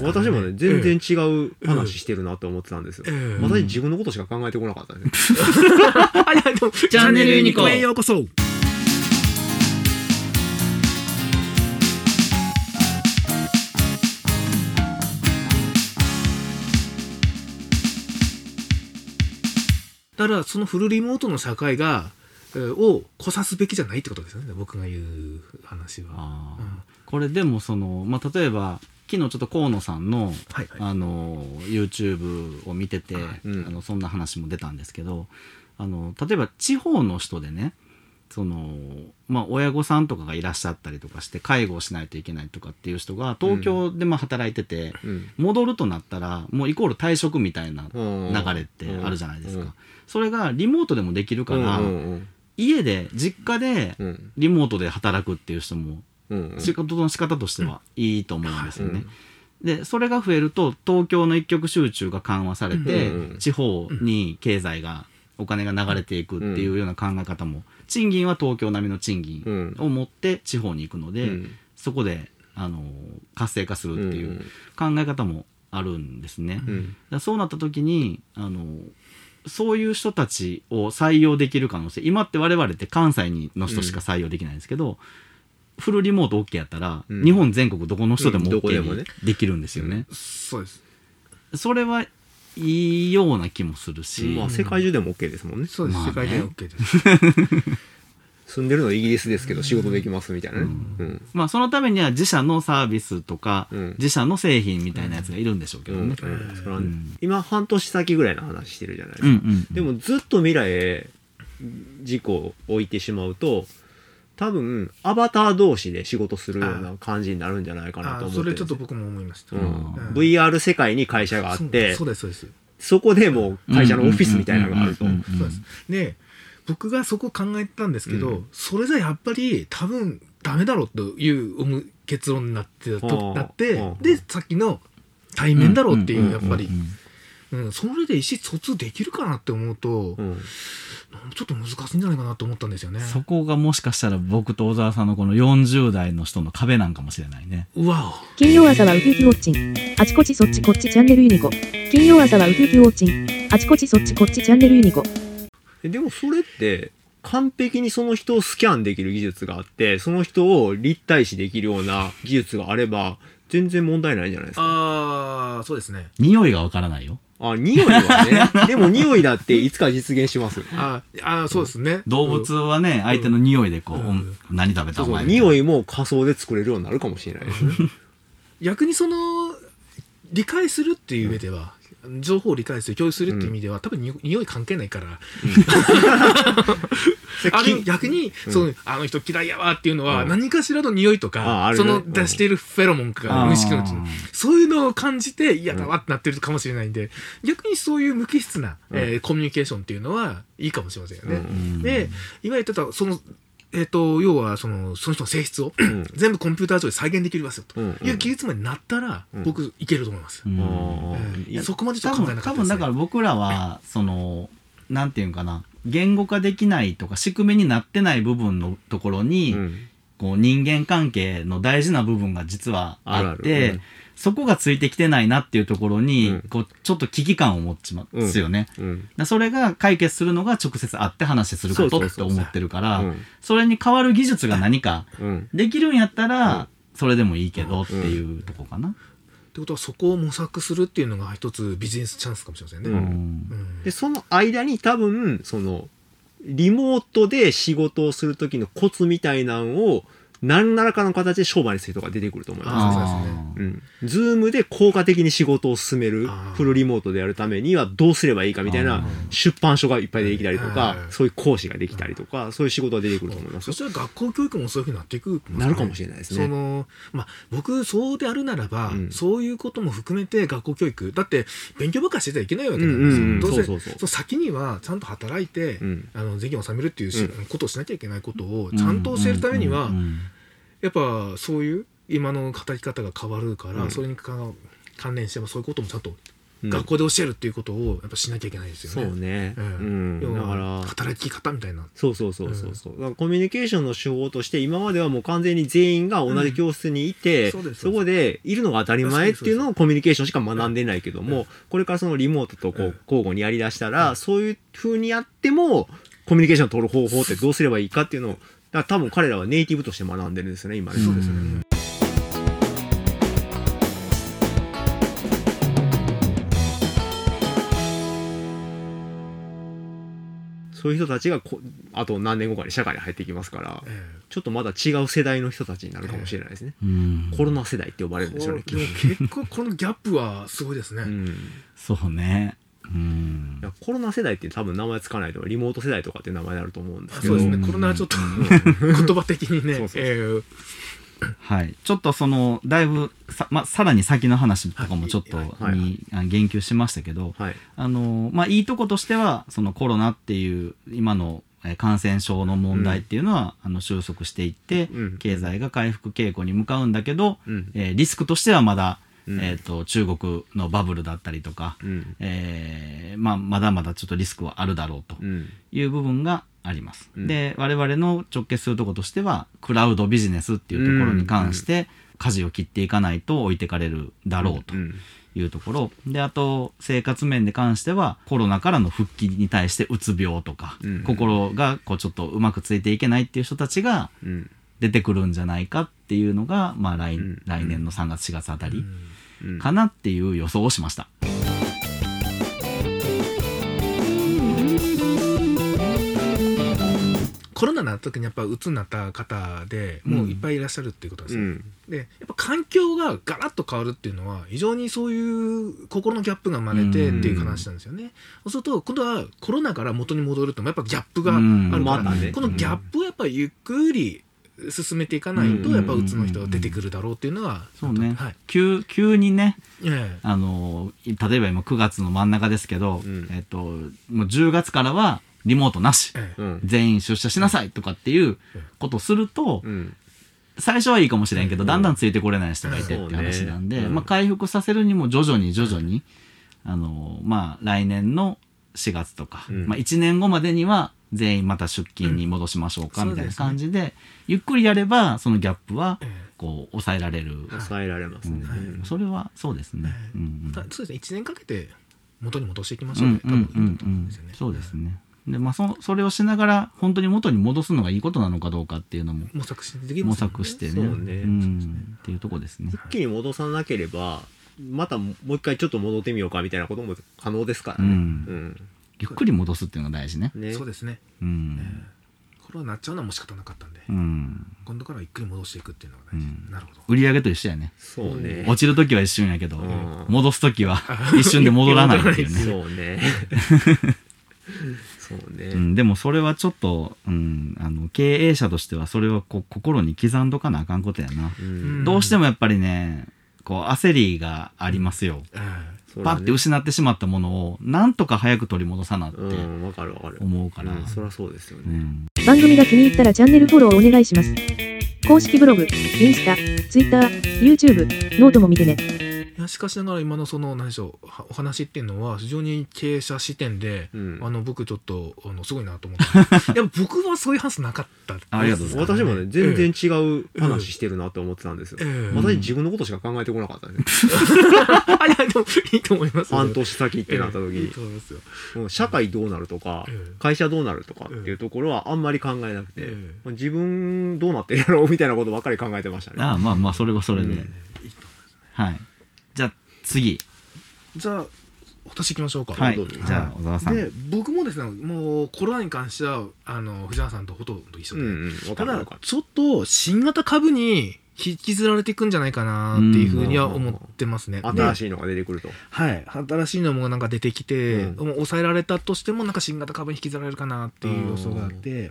ですから、私もね全然違う話してるなと思ってたんですよ、ええ。私自分のことしか考えてこなかったんですよ。あいやでもチャンネルユニコへよう。こそだからそのフルリモートの社会が、えーをこさすべきじゃないってことですよね。僕が言う話は。うん。これでもその、まあ、例えば昨日ちょっと河野さんのはいはい。あの YouTube を見てて、うん。あのそんな話も出たんですけどあの例えば地方の人でねその、まあ、親御さんとかがいらっしゃったりとかして介護をしないといけないとかっていう人が東京でまあ働いてて、うん。戻るとなったらもうイコール退職みたいなうん。流れってあるじゃないですか、うん。それがリモートでもできるから、家で実家でうん。リモートで働くっていう人も仕事の仕方としてはいいと思うんですよね。うん。でそれが増えると東京の一極集中が緩和されて、うん地方に経済がお金が流れていくっていうような考え方も賃金は東京並みの賃金を持って地方に行くので、うんそこであの活性化するっていう考え方もあるんですね。だそうなった時にあのそういう人たちを採用できる可能性今って我々って関西にの人しか採用できないんですけど、フルリモート OK やったら、うん日本全国どこの人でも OK ねにできるんですよね。そうです。それはいいような気もするし、まあ世界中でも OK ですもんねそうです。まあね世界で OK です。住んでるのはイギリスですけど仕事できますみたいなね。うん。まあそのためには自社のサービスとか、うん。自社の製品みたいなやつがいるんでしょうけどね。うん。うん。それはねうん今半年先ぐらいの話してるじゃないですか。うんうんでもずっと未来へ事故を置いてしまうと多分アバター同士で仕事するような感じになるんじゃないかなと思ってあそれるんですよ。ちょっと僕も思いました。うん。うん。VR 世界に会社があってそうそうですそうです。そこでもう会社のオフィスみたいなのがあると。そうです。で、僕がそこ考えてたんですけど、うんそれじゃやっぱり多分ダメだろうという結論になってたとうんなってうん、で、さっきの対面だろうっていう、うんやっぱりうん、うんうん、それで意思疎通できるかなって思うと、うんちょっと難しいんじゃないかなと思ったんですよね。そこがもしかしたら僕と小沢さんのこの40代の人の壁なんかもしれないね。うわ金曜朝はウキウキウォッチン。あちこちそっちこっちチャンネルユニコ。金曜朝はウキウキウォッチン。あちこちそっちこっちチャンネルユニコ。えでもそれって完璧にその人をスキャンできる技術があってその人を立体視できるような技術があれば全然問題ないんじゃないですか。ああ、そうですね。匂いがわからないよ。あ匂いはね。でも匂いだっていつか実現しますあーあー、そうですね。動物はね、相手の匂いでこう、うん。うん何食べたそうそうお前匂いも仮想で作れるようになるかもしれないですね。逆にその理解するっていう上では、情報を理解する共有するっていう意味では、多分に匂い関係ないから、あれ逆に、うん。そのあの人嫌いやわっていうのは、うん。何かしらの匂いとあか、その出しているフェロモンが無意識のうちそういうのを感じて嫌だわってなってるかもしれないんで、逆にそういう無機質な、うん。えーコミュニケーションっていうのはいいかもしれませんよね。うん。で今言ってたそのえっ、と要はそのその人の性質を、ん。全部コンピューター上で再現できますよと。うんいう技術までなったら、うん。僕いけると思います。そこまでちょ多分っと考えなか多分だったですね。から僕らはそのなんていうんかな。言語化できないとか仕組みになってない部分のところに、うんこう人間関係の大事な部分が実はあってあるある。うん。そこがついてきてないなっていうところに、うん。こうちょっと危機感を持ちますよね。うん。だそれが解決するのが直接会って話することって思ってるからうん。それに代わる技術が何かうん。できるんやったら、それでもいいけどっていうとこかな。ってことはそこを模索するっていうのが一つビジネスチャンスかもしれませんね。ううん。うん。でその間に多分そのリモートで仕事をする時のコツみたいなんを何らかの形で商売にする人が出てくると思います。うですねうん、ズームで効果的に仕事を進めるフルリモートでやるためにはどうすればいいかみたいあなー。出版書がいっぱいできたりとはかいそういう講師ができたりとかそういう仕事が出てくると思います。そしたら学校教育もそういうふうになっていく、なるかもしれないですね。そのまあ僕そうであるならば、うん。そういうことも含めて学校教育。だって勉強ばっかりしてちゃいけないわけなんうんですよ、どうせそうそうそう。その先にはちゃんと働いて、うん。あの税金を納めるっていうことをしなきゃいけないことをちゃんと教えるためには、うん。うんやっぱそういう今の働き方が変わるから、うん。それにか関連してもそういうこともちゃんとうん。学校で教えるっていうことをやっぱしなきゃいけないですよね。そうね。ううん。だから、働き方みたいな。そうそうそうそう。そう、だからコミュニケーションの手法として今まではもう完全に全員が同じ教室にいて、うん。そこでいるのが当たり前っていうのをコミュニケーションしか学んでないけども、これからそのリモートとこうん。う交互にやりだしたら、そういう風にやってもコミュニケーションを取る方法ってどうすればいいかっていうのをだから多分彼らはネイティブとして学んでるんですよね今ね、そうですね。そういう人たちがこあと何年後かに社会に入ってきますからえちょっとまだ違う世代の人たちになるかもしれないですね、うん。コロナ世代って呼ばれえるんでしょうね結構このギャップはすごいですね。うん。そうねうん。いやコロナ世代って多分名前つかないとリモート世代とかっていう名前になると思うんですけど。そうですね。うんコロナはちょっと言葉的にねそうそうそう。えー。はい、ちょっとそのだいぶさ,、ま、さらに先の話とかもちょっとはいはい。にあ言及しましたけど、はい。あのまあ、いいとことしてはそのコロナっていう今のえー感染症の問題っていうのは、あの収束していって、うん。経済が回復傾向に向かうんだけど、うん。えーリスクとしてはまだ、うん。えー、と中国のバブルだったりとか、うん。えーまあ、まだまだちょっとリスクはあるだろうとうん。いう部分があります。うん。で我々の直結するところとしてはクラウドビジネスっていうところに関して舵を切っていかないと置いてかれるだろうとうん。いうところ。であと生活面で関してはコロナからの復帰に対してうつ病とか、うん。心がこうちょっとうまくついていけないっていう人たちがうん。出てくるんじゃないかっていうのが、まあ来うん。来年の3月4月あたり。うんかなっていう予想をしました。コロナになった時にやっぱ鬱になった方でもういっぱいいらっしゃるっていうことですよ。うんでやっぱ環境がガラッと変わるっていうのは非常にそういう心のギャップが生まれてっていう話なんですよね。そうすると今度はコロナから元に戻るとやっぱギャップがあるうんから、またねこのギャップをやっぱりゆっくり進めていかないとうんやっぱ鬱の人が出てくるだろうっていうのはそうね、はい。急急にねええ。あの例えば今9月の真ん中ですけど、うん。えっともう10月からはリモートなし、ええ。うん。全員出社しなさいとかっていうことをすると、うん。最初はいいかもしれんけど、うん。だんだんついてこれない人がいてうんって話なんで、そうねうん。まあ、回復させるにも徐々に徐々に、あのまあ、来年の4月とか、うん。まあ、1年後までには全員また出勤に戻しましょうかうんみたいな感じで,、ゆっくりやればそのギャップはええ。こう抑えられる、抑えられますね、うん。それはそうですね。そうですね。1年かけて元に戻していきましうょうんね、うんうん。多分いいと思うんですよね。そうですね。でまあそそれをしながら本当に元に戻すのがいいことなのかどうかっていうのも模索してでき模ますよね。索してね。そうね。ん、っていうとこですね。一気に戻さなければまたもう一回ちょっと戻ってみようかみたいなことも可能ですからね、うんゆっくり戻すっていうのが大事ね。うんねそうですねうん。コロナになっちゃうのはもう仕方なかったんで、うん。今度からはゆっくり戻していくっていうのが大事、うんなるほど売り上げと一緒やね。そうね落ちるときは一瞬やけど、うん戻すときは 一瞬で戻らないっていうね。そうねそうね、うん、でもそれはちょっと、うん、あの経営者としてはそれはこう心に刻んどかなあかんことやな。うんどうしてもやっぱりね、こう焦りがありますよ。うだねパッて失ってしまったものをなんとか早く取り戻さなってうんわかるわかる思うから。うんそりゃそうですよね、うん番組が気に入ったらチャンネルフォローお願いします。公式ブログ、インスタ、ツイッター、YouTube、ノートも見てね。やしかしながら今のその何でしょうはお話っていうのは非常に経営者視点で、うん。あの僕ちょっとあのすごいなと思って やっぱ僕はそういう話なかった。ありがとうございます。私もね全然違う話してるなって思ってたんですよ、ええ。私自分のことしか考えてこなかったね、あ いやでもいいと思いますよ。半年先ってなった時。にええ。いいと思いますよ。もう社会どうなるとか、ええ。会社どうなるとかっていうところはあんまり考えなくて、自分どうなってるやろうみたいなことばっかり考えてましたね。ああまあまあそれはそれで、うん。いいと思いますはい次。じゃあ私行きましょうか。はい。どうぞ。じゃあ小沢さん。で僕もですねもうコロナに関してはあの藤原さんとほとんど一緒で、うんうん、ただ。ちょっと新型株に引きずられていくんじゃないかなっていうふうには思ってますね。い新しいのが出てくると。はい、新しいのもなんか出てきて、うん。もう抑えられたとしてもなんか新型株に引きずられるかなっていう予想があって、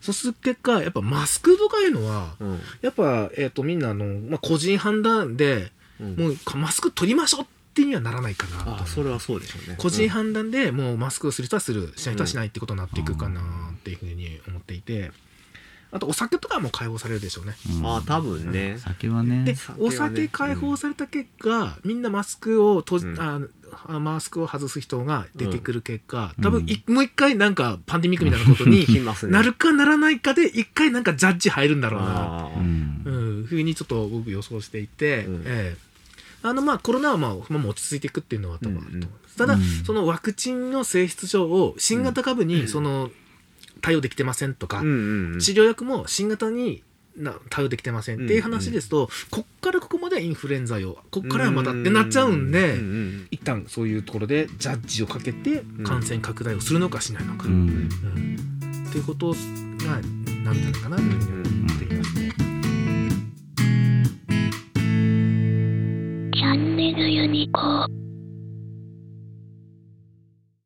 そうする結果やっぱマスクとかいうのはうん。やっぱ、えー、とみんなあの、まあ、個人判断でうんもうマスク取りましょうってにはならないかなとそれはそうでしょうね。個人判断でもうマスクをする人はするしない人はしないってことになっていくかなっていうふうに思っていて。あとお酒とかはもう解放されるでしょうね。うん。あ多分ね。酒はね。で、酒はね。お酒解放された結果、みんなマスクを閉じ、うん。ああマスクを外す人が出てくる結果、うん。多分いもう一回なんかパンデミックみたいなことに なるかならないかで一回なんかジャッジ入るんだろうな。うん。うん、ふうにちょっと僕予想していて、うん。ええあのまあコロナはまあまあ落ち着いていくっていうのは多分あると思います、ただ、うん。そのワクチンの性質上を新型株にその対応できてませんとか、治療薬も新型にな対応できてませんっていう話ですと、こっからここまではインフルエンザ用こっからはまたってなっちゃうんで、うんうん一旦そういうところでジャッジをかけて感染拡大をするのかしないのか、うん。うん。っていうことがなんじゃないかなというふうに思いますうん